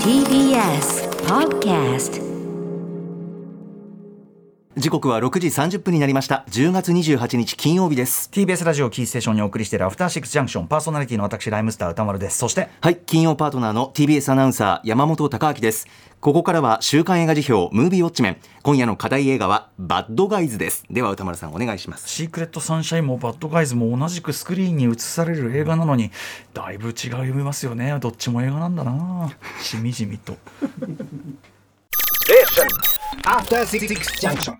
TBS Podcast 時刻は6時30分になりました。10月28日金曜日です。TBS ラジオキーステーションにお送りしているアフターシックスジャンクション。パーソナリティの私ライムスター歌丸です。そしてはい金曜パートナーの TBS アナウンサー山本貴明です。ここからは週刊映画辞表ムービーウォッチメン。今夜の課題映画はバッドガイズです。では歌丸さんお願いします。シークレットサンシャインもバッドガイズも同じくスクリーンに映される映画なのにだいぶ違い読みますよね。どっちも映画なんだな。しみじみと.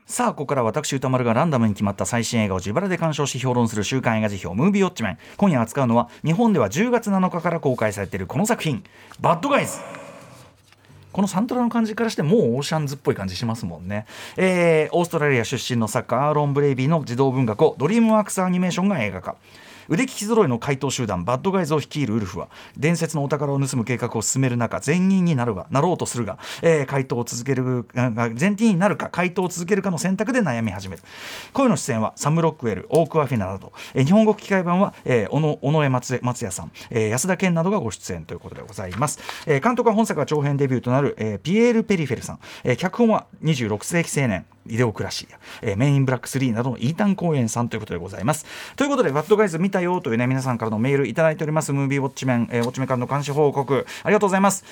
さあここから私宇多丸がランダムに決まった最新映画を自腹で鑑賞し評論する週刊映画時評ムービーウォッチメン。今夜扱うのは日本では10月7日から公開されているこの作品。バッドガイズ。このサントラの感じからしてもうオーシャンズっぽい感じしますもんね、えーオーストラリア出身の作家アーロン・ブレイビーの児童文学をドリームワークスアニメーションが映画化腕利き揃いの怪盗集団バッドガイズを率いるウルフは伝説のお宝を盗む計画を進める中善人になるがなろうとするが、えー怪盗を続けるああ善人になるか怪盗を続けるかの選択で悩み始める。声の出演はサム・ロックウェルオーク・アフィナなど、えー日本語吹き替え版は、えー小尾上松松也さん、えー安田健などがご出演ということでございます、えー監督は本作が長編デビューとなる、えーピエール・ペリフェルさん、えー脚本は26世紀青年。イデオクラシーや、えーメインブラック3などのイータン・公演さんということでございます。ということで、バッドガイズ見たよというね、皆さんからのメールいただいております、ムービーウォッチメン、えーウォッチメンからの監視報告、ありがとうございます。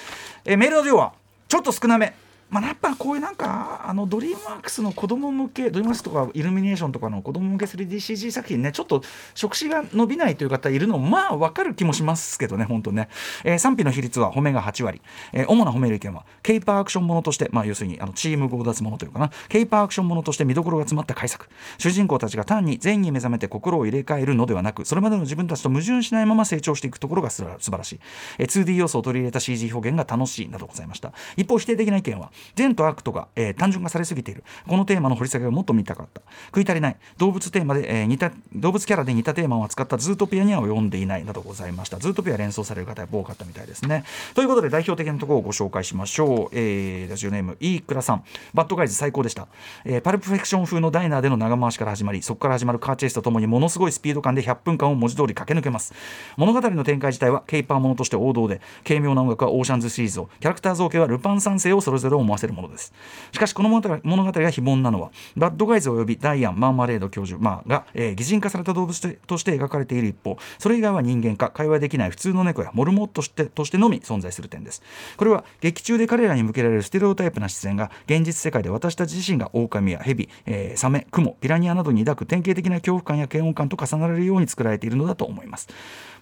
えーメールの量はちょっと少なめ。まあ、やっぱこういうなんかあのドリームワークスの子供向けドリームワークスとかイルミネーションとかの子供向け 3DCG 作品ねちょっと食指が伸びないという方いるのまあ分かる気もしますけどね本当ね、えー賛否の比率は褒めが8割、えー主な褒める意見はケイパーアクションものとしてまあ要するにあのチーム強奪ものというかな。ケイパーアクションものとして見どころが詰まった快作主人公たちが単に善に目覚めて心を入れ替えるのではなくそれまでの自分たちと矛盾しないまま成長していくところが素晴らしい、えー 2D 要素を取り入れた CG 表現が楽しいなどございました。一方否定的な意見は善と悪とが、えー単純化されすぎている。このテーマの掘り下げをもっと見たかった。食い足りない。動物テーマで、えー似た動物キャラで似たテーマを扱った。ズートピアには読んでいないなどございました。ズートピア連想される方や多かったみたいですね。ということで代表的なところをご紹介しましょう、えーラジオネームイークラさん。バッドガイズ最高でした、えーパルプフェクション風のダイナーでの長回しから始まりそこから始まるカーチェイスとともにものすごいスピード感で100分間を文字通り駆け抜けます。物語の展開自体はケイパーものとして王道で軽妙な音楽はオーシャンズシリーズを。キャラクター造形はルパン三世をそれぞれ思わせるものです。しかしこの物語が非凡なのはバッドガイズおよびダイアンマーマレード教授、まあ、が、えー擬人化された動物として描かれている一方それ以外は人間か会話できない普通の猫やモルモットとしてとしてのみ存在する点です。これは劇中で彼らに向けられるステレオタイプな視線が現実世界で私たち自身が狼や蛇、えーサメクモピラニアなどに抱く典型的な恐怖感や嫌悪感と重なれるように作られているのだと思います。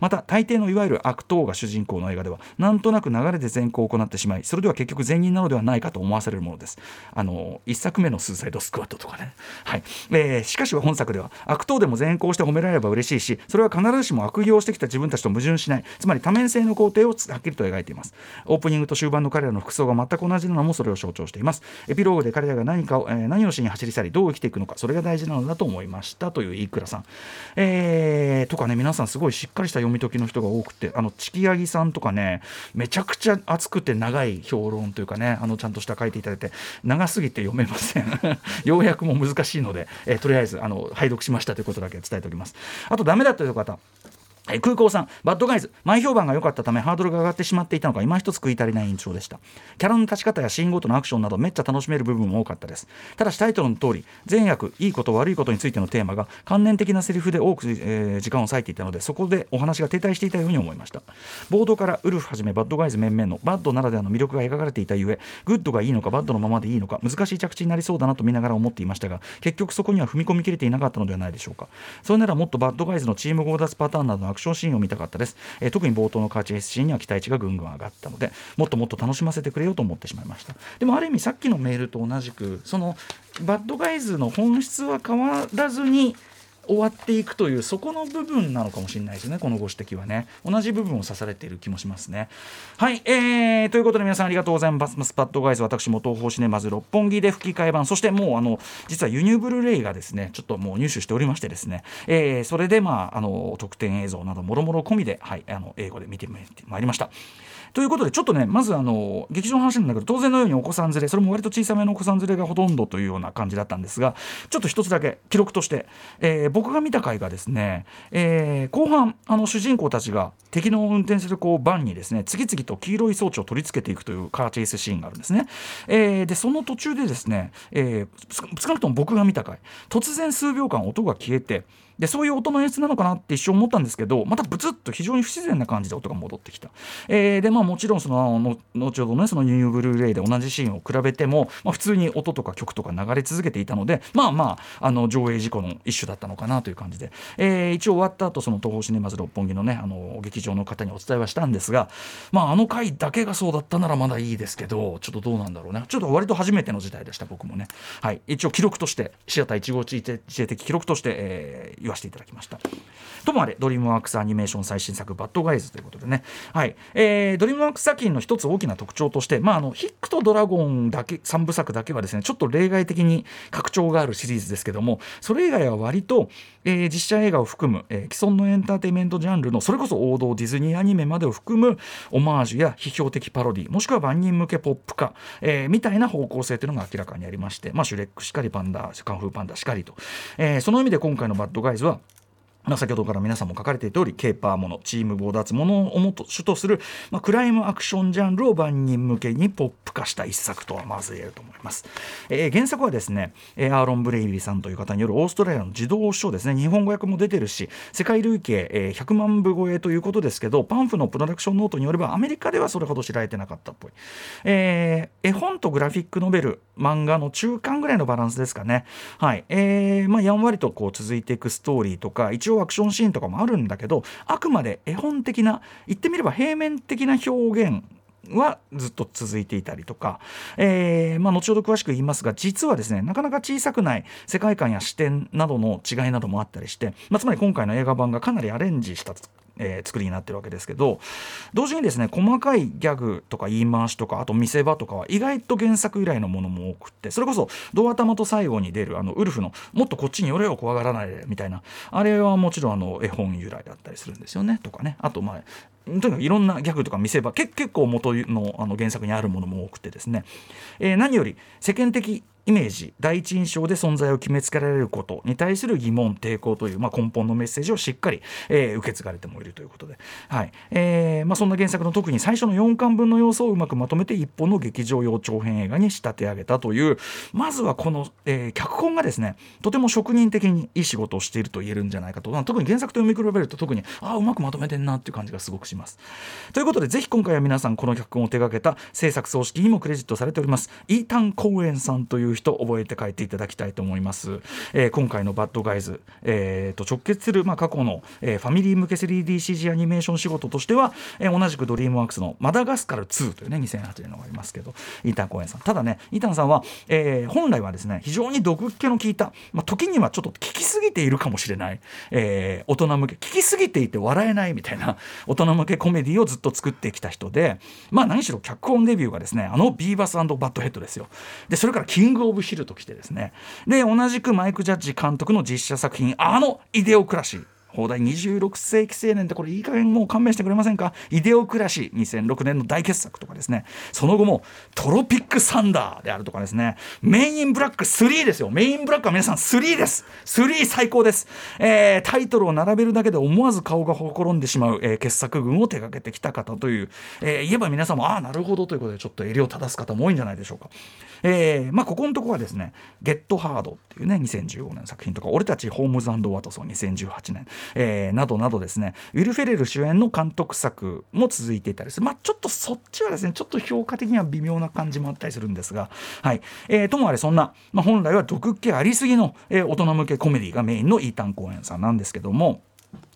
また大抵のいわゆる悪党が主人公の映画ではなんとなく流れで善行を行ってしまいそれでは結局善人なのではないかと思わされるものです。あの一作目のスーサイドスクワットとかね。はい、えーしかしは本作では悪党でも善行して褒められれば嬉しいしそれは必ずしも悪行してきた自分たちと矛盾しない。つまり多面性の工程をはっきりと描いています。オープニングと終盤の彼らの服装が全く同じなのもそれを象徴しています。エピローグで彼らが何かを、えー何をしに走り去りどう生きていくのかそれが大事なのだと思いましたという飯倉さん、えーとかね皆さんすごいしっかりした読み解きの人が多くてあのチキヤギさんとかねめちゃくちゃ熱くて長い評論というかねあのちゃんとした書いていただいて長すぎて読めません。要約も難しいので、えーとりあえずあの拝読しましたということだけ伝えておきます。あとダメだという方。空港さん、バッドガイズ、前評判が良かったためハードルが上がってしまっていたのか、今一つ食い足りない印象でした。キャラの立ち方やシーンごとのアクションなど、めっちゃ楽しめる部分も多かったです。ただし、タイトルの通り、善悪、いいこと、悪いことについてのテーマが、観念的なセリフで多く、えー時間を割いていたので、そこでお話が停滞していたように思いました。冒頭からウルフはじめバッドガイズ面々のバッドならではの魅力が描かれていたゆえ、グッドがいいのか、バッドのままでいいのか、難しい着地になりそうだなと見ながら思っていましたが、結局そこには踏み込みきれていなかったのではないでしょうか。それならもっとバッドガイズのチーム強奪パターンなどのアクションシーンを見たかったです、えー特に冒頭のカーチェイスシーンには期待値がぐんぐん上がったのでもっともっと楽しませてくれよと思ってしまいました。でもある意味さっきのメールと同じくそのバッドガイズの本質は変わらずに終わっていくというそこの部分なのかもしれないですねこのご指摘はね。同じ部分を刺されている気もしますね。はいえー、ということで皆さんありがとうございます。スパッドガイズ私も東宝シネマズ六本木で吹き替え版そしてもうあの実は輸入ブルーレイがですねちょっともう入手しておりましてですね、えーそれでまああの特典映像などもろもろ込みではいあの英語で見てまいりました。ということでちょっとねまずあの劇場の話なんだけど当然のようにお子さん連れそれも割と小さめのお子さん連れがほとんどというような感じだったんですがちょっと一つだけ記録として、えー僕が見た回がですね、えー後半あの主人公たちが敵の運転するこうバンにですね次々と黄色い装置を取り付けていくというカーチェイスシーンがあるんですね。えーでその途中でですね、えー少少なくとも僕が見た回突然数秒間音が消えてでそういう音の演出なのかなって一瞬思ったんですけどまたブツッと非常に不自然な感じで音が戻ってきた、えーでまあもちろんそのの後ほどねそのニューブルーレイで同じシーンを比べても、まあ、普通に音とか曲とか流れ続けていたのでまあまああの上映事故の一種だったのかなという感じで、えー一応終わった後その東宝シネマズ六本木のねあの劇場の方にお伝えはしたんですがまああの回だけがそうだったならまだいいですけどちょっとどうなんだろうね。ちょっと割と初めての事態でした僕もね。はい。一応記録としてシアター1号地域的記録として、えー言わせていただきました。ともあれドリームワークスアニメーション最新作「バッドガイズ」ということでね、はい。えードリームワークス作品の一つ大きな特徴として、まあ、あのヒックとドラゴンだけ3部作だけはですねちょっと例外的に格調があるシリーズですけどもそれ以外は割と、えー実写映画を含む、えー既存のエンターテインメントジャンルのそれこそ王道ディズニーアニメまでを含むオマージュや批評的パロディもしくは万人向けポップ化、えーみたいな方向性というのが明らかにありまして、まあ、シュレックしかりパンダカンフーパンダしかりと、えーその意味で今回の「バッドガイズは」まあ、先ほどから皆さんも書かれている通りケーパーものチーム強奪ものをもと主とする、まあ、クライムアクションジャンルを万人向けにポップ化した一作とはまず言えると思います、えー原作はですねアーロン・ブレイビーさんという方によるオーストラリアの自動書ですね日本語訳も出てるし世界累計、えー100万部超えということですけどパンフのプロダクションノートによればアメリカではそれほど知られてなかったっぽい、えー絵本とグラフィックノベル漫画の中間ぐらいのバランスですかね。はい。えーまあ、やんわりとこう続いていくストーリーとか一応アクションシーンとかもあるんだけどあくまで絵本的な言ってみれば平面的な表現はずっと続いていたりとか、えーまあ、後ほど詳しく言いますが実はですねなかなか小さくない世界観や視点などの違いなどもあったりして、まあ、つまり今回の映画版がかなりアレンジしたえー作りになってるわけですけど同時にですね細かいギャグとか言い回しとかあと見せ場とかは意外と原作由来のものも多くってそれこそドア玉と最後に出るあのウルフの「もっとこっちに寄れよ怖がらないで」みたいなあれはもちろんあの絵本由来だったりするんですよねとかね。あとまあとにかくいろんなギャグとか見せ場結構元のあの原作にあるものも多くてですね、えー何より世間的イメージ第一印象で存在を決めつけられることに対する疑問抵抗という、まあ、根本のメッセージをしっかり、えー受け継がれてもいるということで、はい。えーまあ、そんな原作の特に最初の4巻分の要素をうまくまとめて一本の劇場用長編映画に仕立て上げたというまずはこの、えー脚本がですねとても職人的にいい仕事をしていると言えるんじゃないかと。特に原作と読み比べると特にああうまくまとめてんなっていう感じがすごくします。ということでぜひ今回は皆さんこの脚本を手掛けた制作総指揮にもクレジットされております。イータン・コーエンさんという人覚えて書いていただきたいと思います。えー今回の「バッドガイズ」えーと直結する、まあ、過去の、えーファミリー向け 3DCG アニメーション仕事としては、えー同じくドリームワークスの「マダガスカル2」というね2008年のがありますけどイータン・コーエンさんただねイータンさんは、えー本来はですね非常に毒気の効いた、まあ、時にはちょっと効きすぎているかもしれない、えー大人向け効きすぎていて笑えないみたいな大人向けコメディをずっと作ってきた人でまあ何しろ脚本デビューがですねあのビーバスバッドヘッドですよでそれからキングオブヒルと来てですね。で同じくマイク・ジャッジ監督の実写作品あのイデオクラシー。放題26世紀青年ってこれいい加減もう勘弁してくれませんか？イデオクラシー2006年の大傑作とかですね。その後もトロピックサンダーであるとかですね。メインブラック3ですよ。メインブラックは皆さん3です。3最高です、えータイトルを並べるだけで思わず顔がほころんでしまう、えー傑作群を手掛けてきた方という、えー言えば皆さんもああなるほどということでちょっと襟を正す方も多いんじゃないでしょうか。えーまあここのとこはですね「ゲットハード」っていうね2015年の作品とか「俺たちホームズワトソン」2018年、えーなどなどですね。ウィル・フェレル主演の監督作も続いていたりする。まあちょっとそっちはですねちょっと評価的には微妙な感じもあったりするんですが。はい、えーともあれそんな、まあ、本来は毒気ありすぎの、えー大人向けコメディがメインのイータン・コーエンさんなんですけども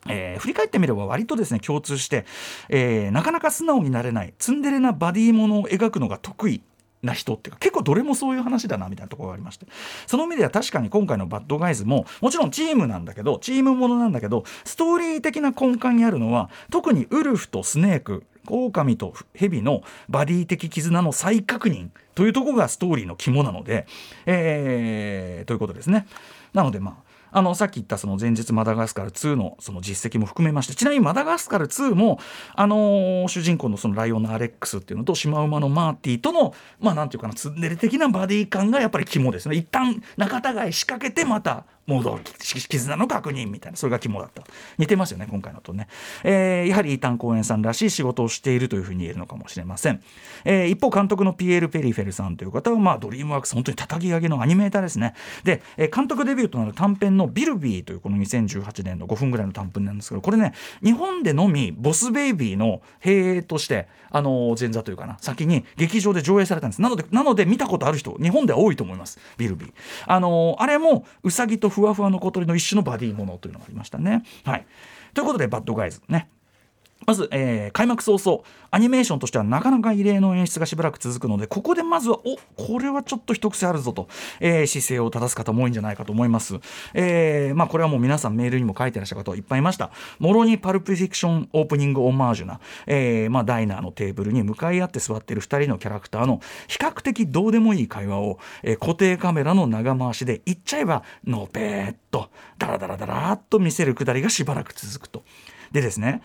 えー振り返ってみれば割とですね共通して、えーなかなか素直になれないツンデレなバディものを描くのが得意な人っていうか結構どれもそういう話だなみたいなところがありましてその意味では確かに今回の「バッドガイズも」もちろんチームなんだけどチームものなんだけどストーリー的な根幹にあるのは特にウルフとスネーク狼と蛇のバディ的絆の再確認というところがストーリーの肝なので、えーということですね。なのでまああのさっき言ったその前日マダガスカル2のその実績も含めましてちなみにマダガスカル2も、あのー主人公のそのライオンのアレックスっていうのとシマウマのマーティとのまあなんていうかなツンデレ的なバディ感がやっぱり肝ですね。一旦仲違いしかけてまた戻る絆の確認みたいなそれが肝だった。似てますよね今回のとね、えーやはりイータン・コーエンさんらしい仕事をしているというふうに言えるのかもしれません、えー一方監督のピエール・ペリフェルさんという方は、まあ、ドリームワークス本当に叩き上げのアニメーターですね。で、えー監督デビューとなる短編の「ビルビー」というこの2018年の5分ぐらいの短編なんですけどこれね日本でのみボス・ベイビーの兵としてあの前座というかな先に劇場で上映されたんです。なのでなので見たことある人日本では多いと思います。ビルビー。あのあれもウサギとふわふわの小鳥の一種のバディものというのがありましたね。はい。ということでバッドガイズね。まず、えー開幕早々アニメーションとしてはなかなか異例の演出がしばらく続くのでここでまずはおこれはちょっと一癖あるぞと、えー姿勢を正す方も多いんじゃないかと思います、えーまあ、これはもう皆さんメールにも書いてらっしゃる方いっぱいいましたもろにパルプフィクションオープニングオマージュな、えまあ、ダイナーのテーブルに向かい合って座っている2人のキャラクターの比較的どうでもいい会話を、え固定カメラの長回しで言っちゃえばのぺーっとダラダラダラーっと見せるくだりがしばらく続くと。でですね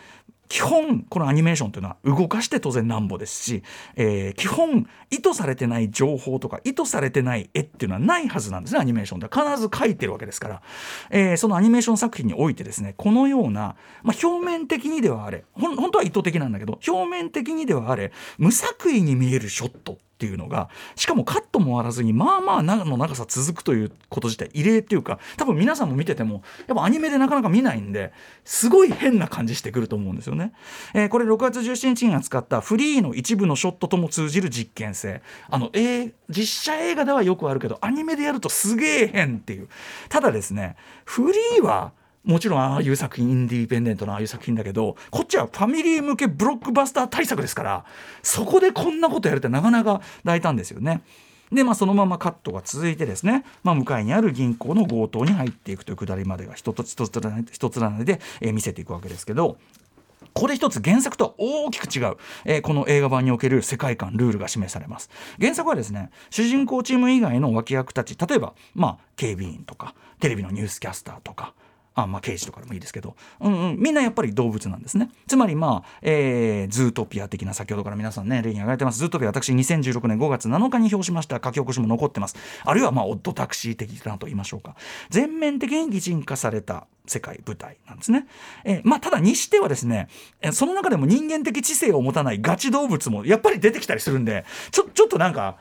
基本このアニメーションというのは動かして当然なんぼですし、えー基本意図されてない情報とか意図されてない絵っていうのはないはずなんですねアニメーションでは。必ず描いてるわけですから、えーそのアニメーション作品においてですねこのような、まあ、表面的にではあれほん本当は意図的なんだけど表面的にではあれ無作為に見えるショット。っていうのがしかもカットもあらずにまあまあ長の長さ続くということ自体異例っていうか多分皆さんも見ててもやっぱアニメでなかなか見ないんですごい変な感じしてくると思うんですよね。えーこれ6月17日に扱ったフリーの一部のショットとも通じる実験性あの、えー実写映画ではよくあるけどアニメでやるとすげえ変っていうただですねフリーはもちろんああいう作品インディペンデントなああいう作品だけどこっちはファミリー向けブロックバスター対策ですからそこでこんなことやるってなかなか大胆ですよね。でまあそのままカットが続いてですね、まあ、向かいにある銀行の強盗に入っていくというくだりまでが一つ一つ一つ連ねで、えー見せていくわけですけどこれ一つ原作とは大きく違う、えーこの映画版における世界観ルールが示されます原作はですね主人公チーム以外の脇役たち例えばまあ警備員とかテレビのニュースキャスターとかあまあ刑事とかでもいいですけど、うんうん、みんなやっぱり動物なんですね。つまりまあ、えーズートピア的な先ほどから皆さんね例に挙げてます。ズートピア私2016年5月7日に表しました。書き起こしも残ってます。あるいはまあオッドタクシー的なと言いましょうか。全面的に擬人化された世界舞台なんですね。えーまあただにしてはですねその中でも人間的知性を持たないガチ動物もやっぱり出てきたりするんでちょちょっとなんか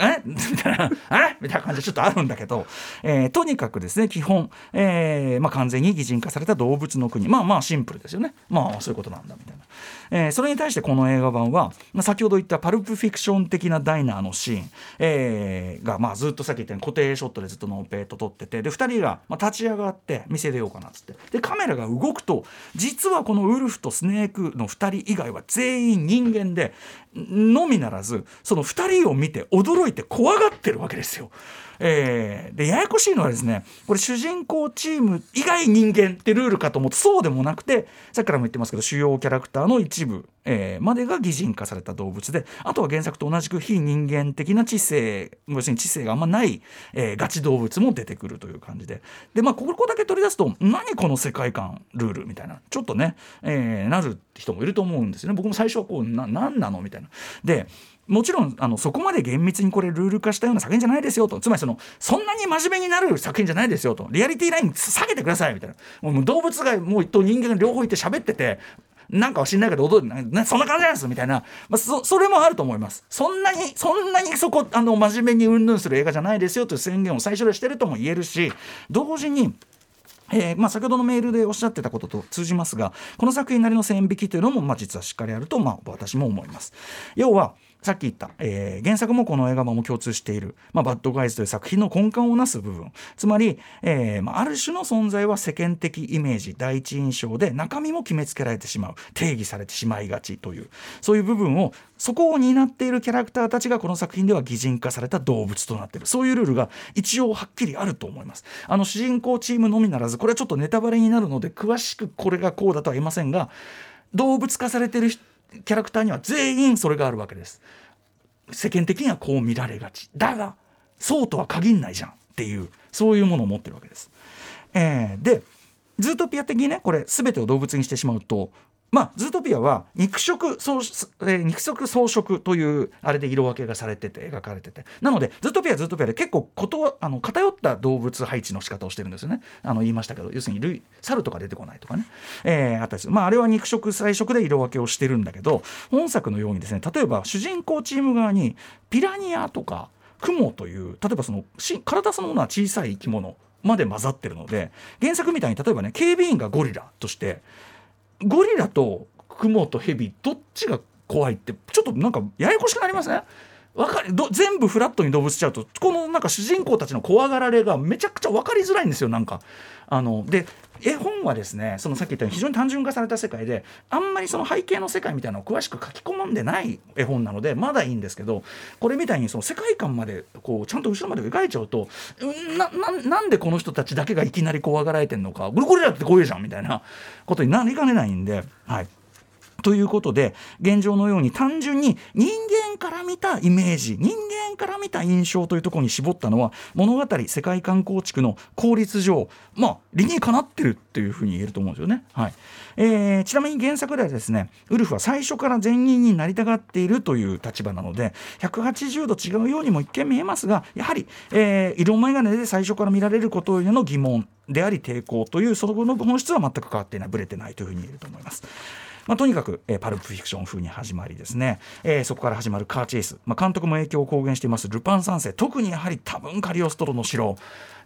え？みたいなえ？みたいな感じでちょっとあるんだけど、えーとにかくですね基本、えーまあ、完全に擬人化された動物の国。まあまあシンプルですよね。まあそういうことなんだみたいな、えーそれに対してこの映画版は、まあ、先ほど言ったパルプフィクション的なダイナーのシーン、えーが、まあ、ずっとさっき言ったように固定ショットでずっとノーペート撮っててで2人が、まあ、立ち上がって店出ようかなっつってでカメラが動くと実はこのウルフとスネークの2人以外は全員人間でのみならずその2人を見て驚いて怖がってるわけですよ。えーでややこしいのはですねこれ主人公チーム以外人間ってルールかと思うとそうでもなくてさっきからも言ってますけど主要キャラクターの一部、えーまでが擬人化された動物であとは原作と同じく非人間的な知性要するに知性があんまない、えーガチ動物も出てくるという感じで。でまあここだけ取り出すと何この世界観ルールみたいなちょっとね、えーなる人もいると思うんですよね。僕も最初はこうな何なのみたいな。でもちろんあのそこまで厳密にこれルール化したような作品じゃないですよと。つまりそのそんなに真面目になる作品じゃないですよと。リアリティライン下げてくださいみたいな。もう動物がもうと人間が両方いて喋っててなんかは知んないけど踊るなそんな感じなんですみたいな、まあ、そそれもあると思いますそんなにそんなにそこあの真面目にうんぬんする映画じゃないですよという宣言を最初でしてるとも言えるし同時にえーまあ、先ほどのメールでおっしゃってたことと通じますがこの作品なりの線引きというのも、まあ、実はしっかりあると、まあ、私も思います。要はさっき言った、えー原作もこの映画版も共通している、まあ、バッドガイズという作品の根幹をなす部分。つまり、えーまあ、ある種の存在は世間的イメージ第一印象で中身も決めつけられてしまう定義されてしまいがちというそういう部分をそこを担っているキャラクターたちがこの作品では擬人化された動物となっている。そういうルールが一応はっきりあると思います。あの主人公チームのみならずこれはちょっとネタバレになるので詳しくこれがこうだとは言いませんが動物化されてる人キャラクターには全員それがあるわけです。世間的にはこう見られがち。だがそうとは限んないじゃんっていうそういうものを持ってるわけです。えーでズートピア的にねこれ全てを動物にしてしまうとまあ、ズートピアは肉食草、えー肉食草食というあれで色分けがされてて描かれてて。なのでズートピアズートピアで結構ことあの偏った動物配置の仕方をしてるんですよね。あの言いましたけど要するに類人猿とか出てこないとかね、えーあったりする。まああれは肉食菜食で色分けをしてるんだけど本作のようにですね例えば主人公チーム側にピラニアとかクモという例えばそのし体そのものは小さい生き物まで混ざってるので原作みたいに例えばね警備員がゴリラとしてゴリラとクモとヘビどっちが怖いってちょっとなんかややこしくなりますね。わかりど全部フラットに動物しちゃうとこのなんか主人公たちの怖がられがめちゃくちゃ分かりづらいんですよなんか。あので絵本はですねそのさっき言ったように非常に単純化された世界であんまりその背景の世界みたいなのを詳しく書き込んでない絵本なのでまだいいんですけどこれみたいにその世界観までこうちゃんと後ろまで描いちゃうとななんでこの人たちだけがいきなり怖がられてんのかゴリラって怖いじゃんみたいなことになりかねないんで。はいということで現状のように単純に人間から見たイメージ人間から見た印象というところに絞ったのは物語世界観構築の効率上まあ理にかなってるっていうふうに言えると思うんですよね。はいえーちなみに原作ではですねウルフは最初から善人になりたがっているという立場なので180度違うようにも一見見えますがやはり、えー色眼鏡で最初から見られることへの疑問であり抵抗というその後の本質は全く変わっていないぶれてないというふうに言えると思います。まあ、とにかく、えーパルプフィクション風に始まりですね、えーそこから始まるカーチェイス、まあ、監督も影響を公言しています。ルパン三世。特にやはり多分カリオストロの城。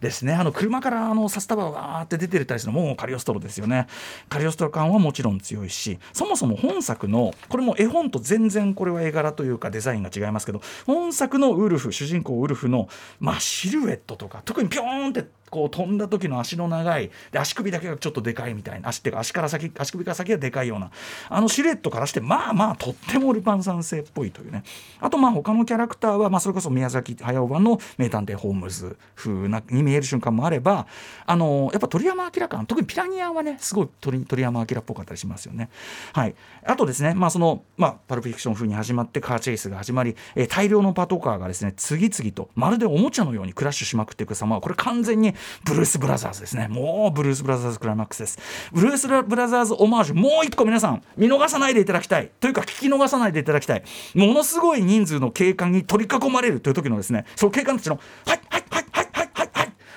ですね。あの車からあの札束がわーって出てるたりするのもうカリオストロですよね。カリオストロ感はもちろん強いしそもそも本作のこれも絵本と全然これは絵柄というかデザインが違いますけど本作のウルフ主人公ウルフの、まあ、シルエットとか特にピョーンってこう飛んだ時の足の長いで足首だけがちょっとでかいみたいな足っていうか足から先足首から先がでかいようなあのシルエットからしてまあまあとってもルパン三世っぽいというね。あとまあ他のキャラクターは、まあ、それこそ宮崎駿版の名探偵ホームズ風なに見見える瞬間もあればあのやっぱ鳥山明感特にピラニアはねすごい鳥鳥山明っぽかったりしますよね。はい、あとですねまあその、まあ、パルプフィクション風に始まってカーチェイスが始まり、えー大量のパトカーがですね次々とまるでおもちゃのようにクラッシュしまくっていく様はこれ完全にブルース・ブラザーズですね。もうブルース・ブラザーズクライマックスです。ブルース・ブラザーズオマージュもう一個皆さん見逃さないでいただきたい。というか聞き逃さないでいただきたい。ものすごい人数の警官に取り囲まれるという時のですねその警官たちの「はいはいはい」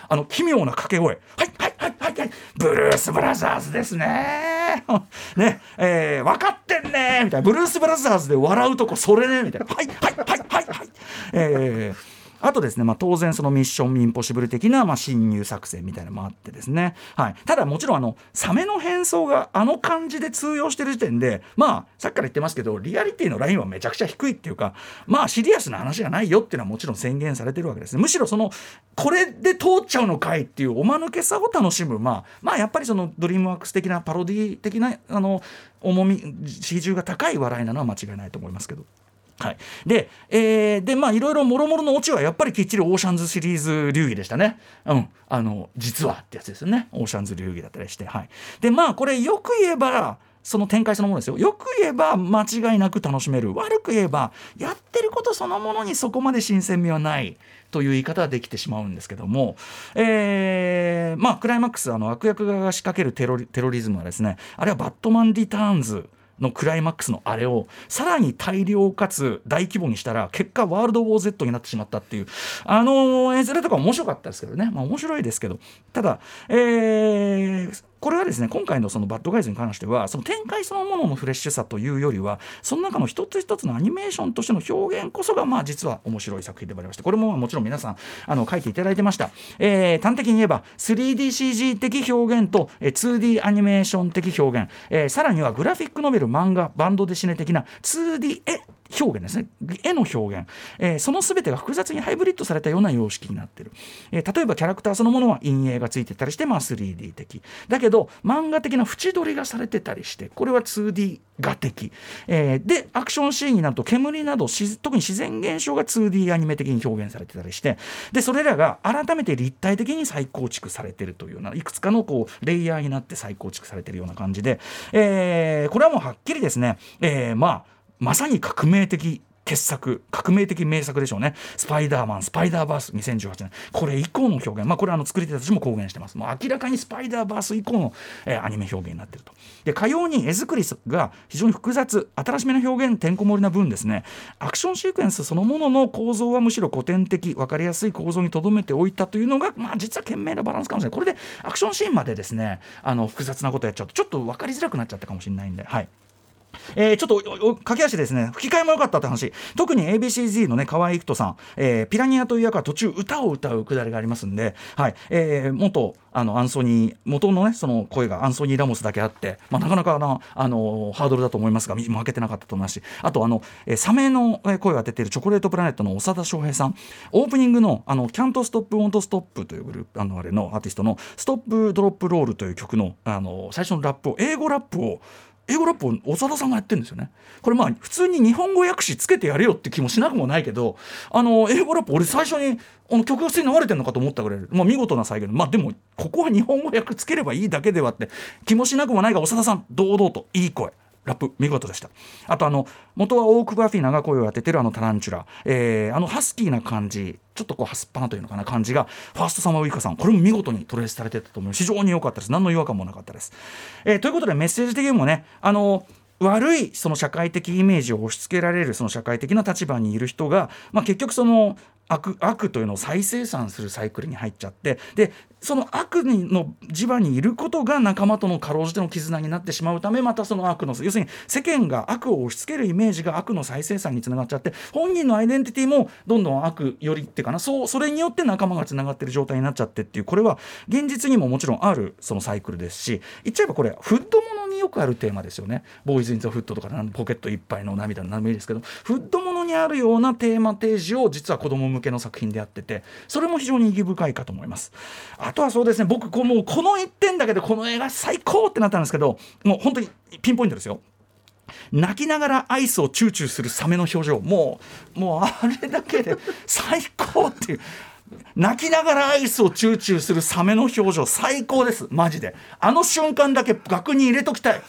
あの奇妙な掛け声「はいはいはいはいはい」ブルース・ブラザーズですね。ねえー、分かってんね。みたいな。ブルース・ブラザーズで笑うとこそれね。みたいな。はいはいはいはいはい。えーあとですね、まあ、当然そのミッションインポッシブル的な、まあ、侵入作戦みたいなのもあってですね、はい、ただもちろんあのサメの変装があの感じで通用してる時点でまあさっきから言ってますけどリアリティのラインはめちゃくちゃ低いっていうかまあシリアスな話じゃないよっていうのはもちろん宣言されてるわけですね。むしろそのこれで通っちゃうのかいっていうおまぬけさを楽しむまあまあやっぱりそのドリームワークス的なパロディ的なあの重み比重が高い笑いなのは間違いないと思いますけど。はい、で、えーでまあいろいろもろもろのオチはやっぱりきっちりオーシャンズシリーズ流儀でしたね。うん、あの実はってやつですよね。オーシャンズ流儀だったりして。はい、でまあこれよく言えばその展開そのものですよ。よく言えば間違いなく楽しめる。悪く言えばやってることそのものにそこまで新鮮味はない。という言い方はできてしまうんですけども、えーまあクライマックスあの悪役側が仕掛けるテロリテロリズムはですねあれはバットマン・リターンズのクライマックスのあれをさらに大量かつ大規模にしたら結果ワールド・ウォー・ Z になってしまったっていう。あの絵面とか面白かったですけどね。まあ面白いですけど。ただ、えーこれはですね今回のそのバッドガイズに関してはその展開そのもののフレッシュさというよりはその中の一つ一つのアニメーションとしての表現こそがまあ実は面白い作品でもありましてこれももちろん皆さんあの書いていただいてました、えー端的に言えば 3DCG 的表現と、2D アニメーション的表現、えーさらにはグラフィックノベル漫画バンドデシネ的な 2D 絵表現ですね。絵の表現、えーその全てが複雑にハイブリッドされたような様式になってる、えー例えばキャラクターそのものは陰影がついてたりして、まあ、3D 的。だけど漫画的な縁取りがされてたりしてこれは 2D 画的、えーでアクションシーンになると煙など特に自然現象が 2D アニメ的に表現されてたりしてでそれらが改めて立体的に再構築されてるというようないくつかのこうレイヤーになって再構築されてるような感じで、えーこれはもうはっきりですね、えーまあまさに革命的傑作革命的名作でしょうね。スパイダーマンスパイダーバース2018年。これ以降の表現。まあこれあの作り手たちも公言してます。もう明らかにスパイダーバース以降の、えーアニメ表現になってると。でかように絵作りが非常に複雑新しめの表現てんこ盛りな分ですね。アクションシークエンスそのものの構造はむしろ古典的分かりやすい構造にとどめておいたというのがまあ実は賢明なバランスかもしれない。これでアクションシーンまでですねあの複雑なことやっちゃうとちょっと分かりづらくなっちゃったかもしれないんで。はい。えーちょっと駆け足ですね。吹き替えも良かったって話。特に ABCZ のね河合育人さん、えーピラニアという役は途中歌を歌うくだりがありますんで、はい。えー元あのアンソニー元のねその声がアンソニー・ラモスだけあって、まあ、なかなかなあのハードルだと思いますが負けてなかったと思いますし。あとあの、えーサメの声を当てているチョコレートプラネットの長田翔平さん。オープニングの「あのキャントストップ・ウォント・ストップ」というグループあのあれのアーティストの「ストップ・ドロップ・ロール」という曲のあの最初のラップを英語ラップを英語ラップを長田さんがやってるんですよね。これまあ普通に日本語訳詞つけてやれよって気もしなくもないけどあの英語ラップ俺最初にあの曲が普通に流れてるのかと思ったぐらい、まあ、見事な再現まあでもここは日本語訳つければいいだけではって気もしなくもないが長田さん堂々といい声。ラップ見事でした。あとあの元はオーク・バフィナが声を当ててるあのタランチュラ、えーあのハスキーな感じちょっとこうはすっぱなというのかな感じがファーストサマーウイカさん。これも見事にトレースされてたと思う。非常に良かったです。何の違和感もなかったです、えーということでメッセージ的にもねあの悪いその社会的イメージを押し付けられるその社会的な立場にいる人が、まあ、結局その悪悪というのを再生産するサイクルに入っちゃってでその悪の磁場にいることが仲間とのかろうじての絆になってしまうためまたその悪の要するに世間が悪を押し付けるイメージが悪の再生産につながっちゃって本人のアイデンティティもどんどん悪よりってかなそうそれによって仲間がつながってる状態になっちゃってっていうこれは現実にももちろんあるそのサイクルですし言っちゃえばこれフッドものによくあるテーマですよね。ボーイズ・イン・ザ・フットとかポケットいっぱいの涙の何でもいいですけどフッドものにあるようなテーマ提示を実は子供向けの作品でやっててそれも非常に意義深いかと思います。あとはそうですね僕こうもうこの1点だけでこの映画最高ってなったんですけどもう本当にピンポイントですよ。泣きながらアイスをチューチューするサメの表情。もうもうあれだけで最高っていう。泣きながらアイスをチューチューするサメの表情。最高です。マジで。あの瞬間だけ額に入れときたい。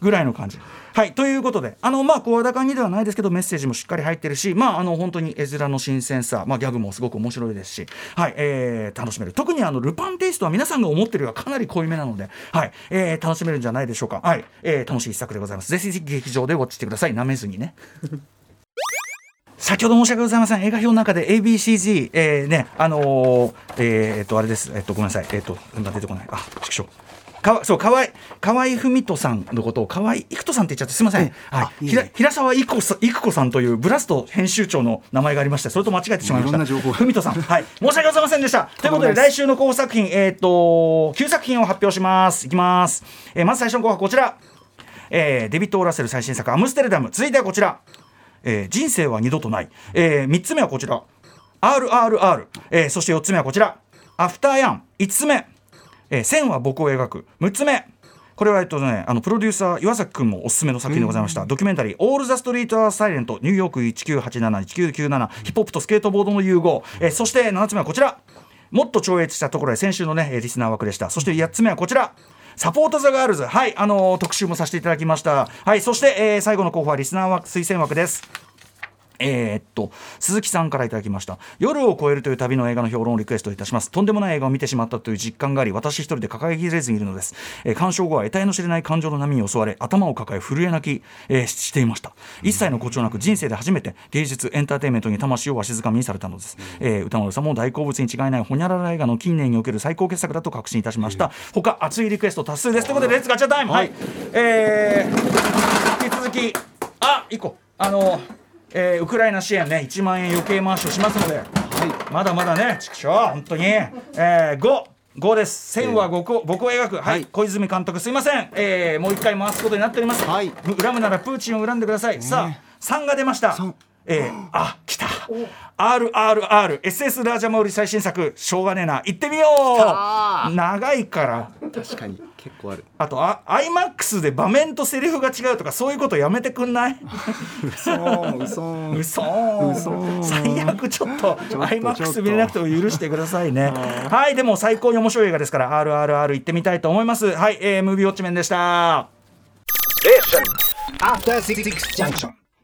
ぐらいの感じ。はいということであのまあ声高にではないですけどメッセージもしっかり入ってるしまああの本当に絵面の新鮮さ、まあ、ギャグもすごく面白いですしはい、えー楽しめる。特にあのルパンテイストは皆さんが思ってるよりはかなり濃いめなのではい、えー楽しめるんじゃないでしょうか。はい、えー楽しい一作でございます。ぜひ劇場でウォッチしてください。なめずにね。先ほど申し訳ございません。映画表の中で ABCG、えー、ねあのーえーえっとあれです。えっとごめんなさい。えっと今出てこない。あ畜生かわそう河合河合文人さんのことを河合育人さんって言っちゃってすみません、はい、ひら平沢育子さ子さんというブラスト編集長の名前がありましてそれと間違えてしまいました。文人さん。はい。申し訳ございませんでした。ということで来週の候補作品えっ、と9作品を発表します。いきます、えーまず最初の候補はこちら。えーデビッド・オーラッセル最新作「アムステルダム」続いてはこちら、えー人生は二度とない」え3つ目はこちら「RRR」えーそして4つ目はこちら「アフターヤン」5つ目、えー線は僕を描く」6つ目。これはえっとね、あのプロデューサー岩崎君もおすすめの作品でございました、ドキュメンタリー「オール・ザ・ストリート・アー・サイレントニューヨーク19871997」ヒップホップとスケートボードの融合、えーそして7つ目はこちら。もっと超越したところで先週のねえーリスナー枠でした。そして8つ目はこちら。 Support the Girls。はいあのー特集もさせていただきました。はいそして、えー最後の候補はリスナー枠推薦枠ですえーっと鈴木さんからいただきました。夜を越えるという旅の映画の評論をリクエストいたします。とんでもない映画を見てしまったという実感があり私一人で抱えきれずにいるのです、えー鑑賞後は得体の知れない感情の波に襲われ頭を抱え震え泣き、えーししていました。一切の誇張なく人生で初めて芸術エンターテインメントに魂をわしづかみにされたのです、えー宇多丸さんも大好物に違いないほにゃらら映画の近年における最高傑作だと確信いたしました、他熱いリクエスト多数です。ということで Let's ガチャタイム。はい、えー引き続きあ一個。あのえーウクライナ支援ね1万円余計回しをしますので、まだまだね。畜生本当に、えー、5 5です。線は僕を僕を描く、はい。はい。小泉監督すいません、えーもう一回回すことになっております、はい。恨むならプーチンを恨んでください、さあ3が出ました。三えー、あ来た。RRRSS ラージャマウリ最新作しょうがねえな。行ってみよう。長いから。確かに結構ある。あとあ iMAX で場面とセリフが違うとかそういうことやめてくんない？嘘嘘。嘘。嘘。最悪ちょっとちょっと iMAX 見れなくても許してくださいね。はいでも最高に面白い映画ですから RRR 行ってみたいと思います。はい、えー、ムービーウォッチメンでした。After Six Junction.